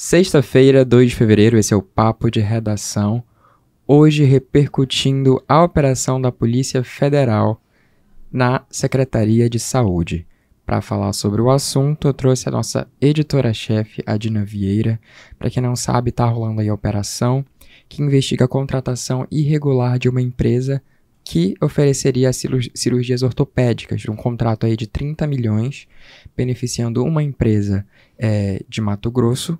Sexta-feira, 2 de fevereiro, esse é o Papo de Redação. Hoje repercutindo a operação da Polícia Federal na Secretaria de Saúde. Para falar sobre o assunto, eu trouxe a nossa editora-chefe, a Dina Vieira. Para quem não sabe, está rolando aí a operação que investiga a contratação irregular de uma empresa que ofereceria cirurgias ortopédicas, um contrato aí de 30 milhões, beneficiando uma empresa é, de Mato Grosso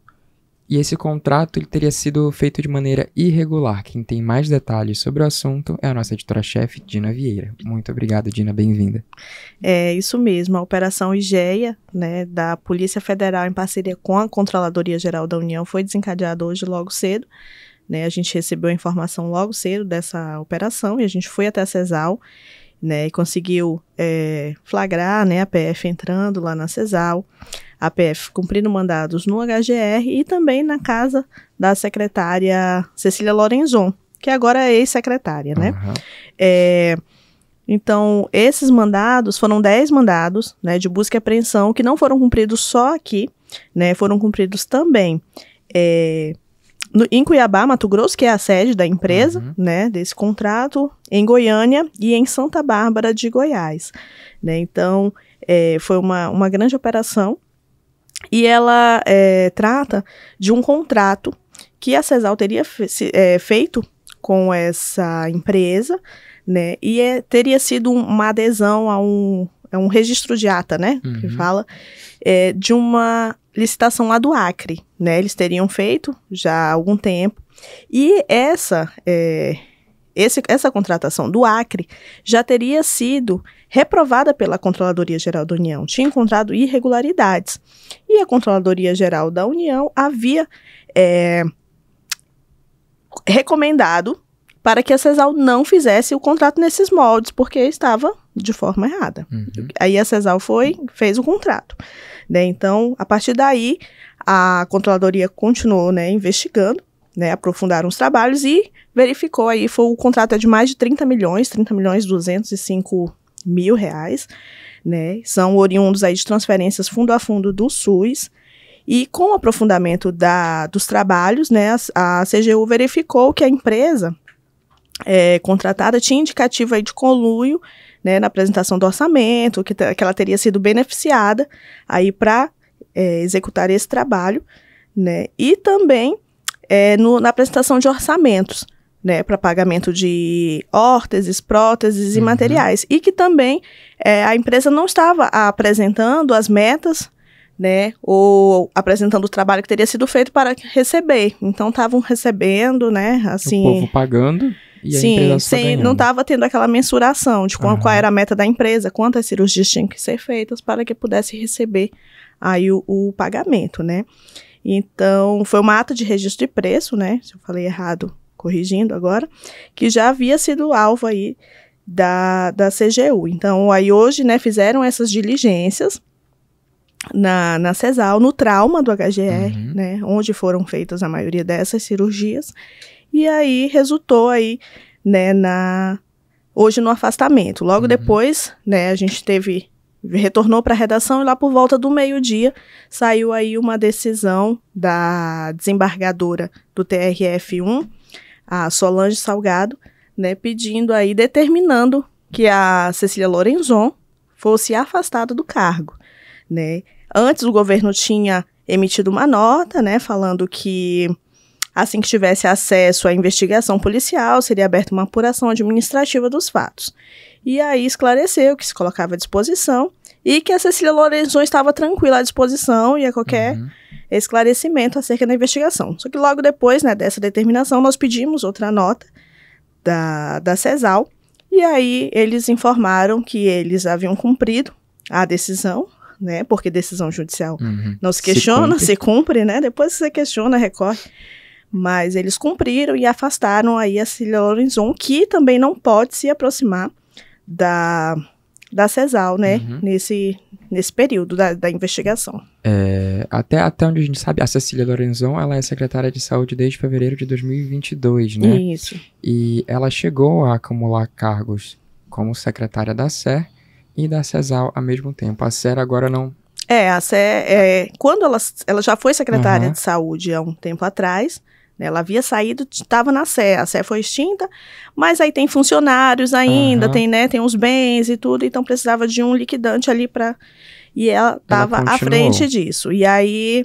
e esse contrato ele teria sido feito de maneira irregular. Quem tem mais detalhes sobre o assunto é a nossa editora-chefe, Dina Vieira. Muito obrigado, Dina, bem-vinda. É isso mesmo, a Operação IGEA, né, da Polícia Federal em parceria com a Controladoria Geral da União foi desencadeada hoje logo cedo. Né, a gente recebeu a informação logo cedo dessa operação e a gente foi até a CESAL né, e conseguiu é, flagrar né, a PF entrando lá na CESAL a PF cumprindo mandados no HGR e também na casa da secretária Cecília Lorenzon, que agora é ex-secretária, né? Uhum. É, então, esses mandados foram 10 mandados né, de busca e apreensão que não foram cumpridos só aqui, né? Foram cumpridos também é, no, em Cuiabá, Mato Grosso, que é a sede da empresa, uhum. né, desse contrato, em Goiânia e em Santa Bárbara de Goiás. Né? Então, é, foi uma, uma grande operação e ela é, trata de um contrato que a CESAL teria fe é, feito com essa empresa, né? E é, teria sido uma adesão a um, a um registro de ata, né? Uhum. Que fala é, de uma licitação lá do Acre, né? Eles teriam feito já há algum tempo. E essa, é, esse, essa contratação do Acre já teria sido reprovada pela Controladoria Geral da União, tinha encontrado irregularidades. E a Controladoria Geral da União havia é, recomendado para que a CESAL não fizesse o contrato nesses moldes, porque estava de forma errada. Uhum. Aí a CESAL foi, fez o contrato. Né? Então, a partir daí, a controladoria continuou né, investigando, né, aprofundaram os trabalhos e verificou aí, foi o contrato é de mais de 30 milhões, 30 milhões 205 mil reais, né? São oriundos aí de transferências fundo a fundo do SUS. E com o aprofundamento da, dos trabalhos, né, a, a CGU verificou que a empresa é, contratada tinha indicativo aí de conluio né, na apresentação do orçamento, que, que ela teria sido beneficiada aí para é, executar esse trabalho, né, e também é, no, na apresentação de orçamentos né, para pagamento de órteses, próteses e uhum. materiais. E que também é, a empresa não estava apresentando as metas, né, ou apresentando o trabalho que teria sido feito para receber. Então estavam recebendo, né, assim. O povo pagando. E a sim, sem, não estava tendo aquela mensuração de qual, uhum. qual, era a meta da empresa, quantas cirurgias tinham que ser feitas para que pudesse receber aí o, o pagamento, né? Então, foi uma ata de registro de preço, né? Se eu falei errado, corrigindo agora, que já havia sido alvo aí da, da CGU. Então, aí hoje, né, fizeram essas diligências na, na CESAL, no trauma do HGR, uhum. né, onde foram feitas a maioria dessas cirurgias, e aí resultou aí, né, na, hoje no afastamento. Logo uhum. depois, né, a gente teve retornou para a redação e lá por volta do meio-dia saiu aí uma decisão da desembargadora do TRF1 a Solange Salgado, né, pedindo aí, determinando que a Cecília Lorenzon fosse afastada do cargo, né. Antes o governo tinha emitido uma nota, né, falando que assim que tivesse acesso à investigação policial, seria aberta uma apuração administrativa dos fatos. E aí esclareceu que se colocava à disposição e que a Cecília Lorenzon estava tranquila à disposição e a qualquer uhum esclarecimento acerca da investigação. Só que logo depois né, dessa determinação, nós pedimos outra nota da, da CESAL, e aí eles informaram que eles haviam cumprido a decisão, né? Porque decisão judicial uhum. não se questiona, se cumpre. se cumpre, né? Depois você questiona, recorre. Mas eles cumpriram e afastaram aí a Cília Lorenzon, que também não pode se aproximar da, da CESAL, né? Uhum. Nesse, nesse período da, da investigação. É, até, até onde a gente sabe, a Cecília Lorenzon, ela é secretária de saúde desde fevereiro de 2022, né? Isso. E ela chegou a acumular cargos como secretária da SER e da CESAL ao mesmo tempo. A SER agora não É, a Sé, é, quando ela, ela já foi secretária Aham. de saúde há um tempo atrás, ela havia saído, estava na Sé, a Sé foi extinta, mas aí tem funcionários ainda, Aham. tem, né, tem os bens e tudo, então precisava de um liquidante ali para e ela estava à frente disso. E aí,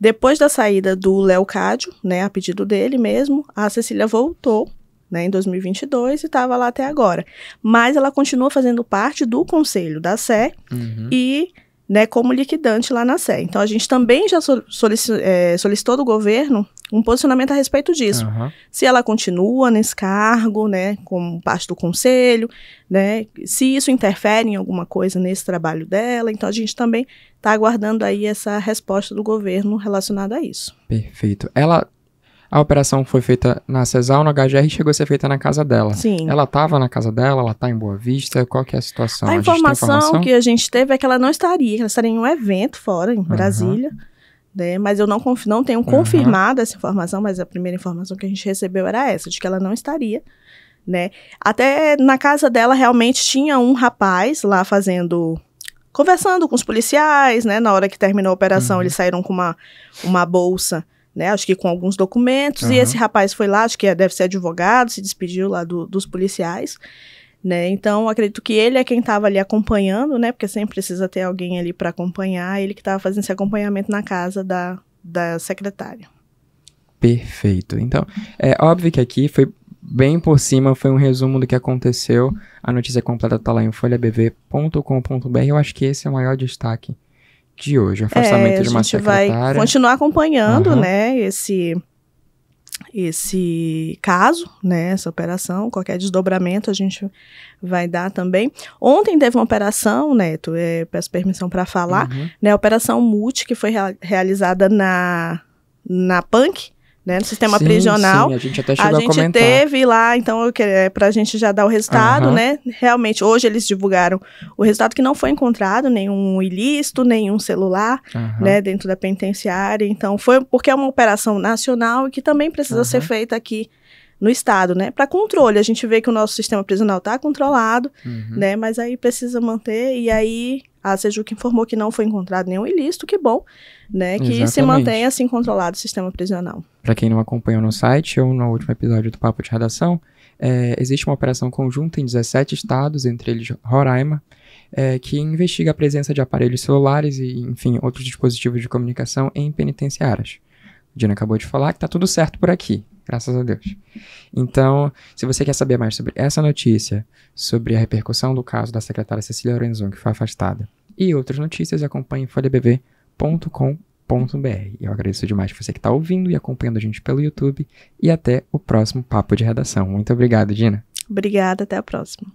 depois da saída do Léo Cádio, né, a pedido dele mesmo, a Cecília voltou, né, em 2022 e estava lá até agora. Mas ela continua fazendo parte do conselho da Sé Uhum. e né, como liquidante lá na Sé. Então a gente também já solici- eh, solicitou do governo um posicionamento a respeito disso. Aham. Se ela continua nesse cargo, né, como parte do conselho, né, se isso interfere em alguma coisa nesse trabalho dela. Então a gente também está aguardando aí essa resposta do governo relacionada a isso. Perfeito. Ela. A operação foi feita na CESAL, no HGR, e chegou a ser feita na casa dela. Sim. Ela estava na casa dela, ela tá em Boa Vista, qual que é a situação? A gente tem informação, que a gente teve é que ela não estaria, ela estaria em um evento fora, em Brasília. Né, mas eu não, não tenho confirmado essa informação, mas a primeira informação que a gente recebeu era essa, de que ela não estaria. Né? Até na casa dela realmente tinha um rapaz lá fazendo. conversando com os policiais, né? Na hora que terminou a operação, Uhum. eles saíram com uma, uma bolsa, né? Acho que com alguns documentos. E Aham. esse rapaz foi lá, acho que é- deve ser advogado, se despediu lá do- dos policiais. Né? Então, acredito que ele é quem estava ali acompanhando, né? Porque sempre precisa ter alguém ali para acompanhar. Ele que estava fazendo esse acompanhamento na casa da, da secretária. Perfeito. Então, é óbvio que aqui foi bem por cima, foi um resumo do que aconteceu. A notícia completa tá lá em folhabv.com.br. Eu acho que esse é o maior destaque de hoje. O afastamento É, a de uma gente vai secretária. continuar acompanhando, Aham. né? Esse esse caso, né, essa operação, qualquer desdobramento a gente vai dar também. Ontem teve uma operação, Neto, é, peço permissão para falar, Uhum. né, a operação multi que foi rea- realizada na na PANC, né, no sistema Sim, prisional. Sim, a gente até A chegou a, gente comentar. teve lá, então, é, pra gente já dar o resultado, Aham. né? Realmente, hoje eles divulgaram o resultado que não foi encontrado nenhum ilícito, nenhum celular, Aham. né, dentro da penitenciária. Então, foi porque é uma operação nacional e que também precisa ser Aham. feita aqui no estado, né? Para controle. A gente vê que o nosso sistema prisional está controlado, Uhum. né? Mas aí precisa manter e aí a Sejuc informou que não foi encontrado nenhum ilícito, que bom, né? Que se Exatamente. mantenha assim controlado o sistema prisional. Para quem não acompanhou no site ou no último episódio do Papo de Redação, é, existe uma operação conjunta em 17 estados, entre eles Roraima, é, que investiga a presença de aparelhos celulares e, enfim, outros dispositivos de comunicação em penitenciárias. O Dina acabou de falar que tá tudo certo por aqui, graças a Deus. Então, se você quer saber mais sobre essa notícia, sobre a repercussão do caso da secretária Cecília Lorenzon, que foi afastada, e outras notícias, acompanhe folhabv.com.br. Eu agradeço demais você que está ouvindo e acompanhando a gente pelo YouTube. E até o próximo Papo de Redação. Muito obrigado, Dina. Obrigada, até a próxima.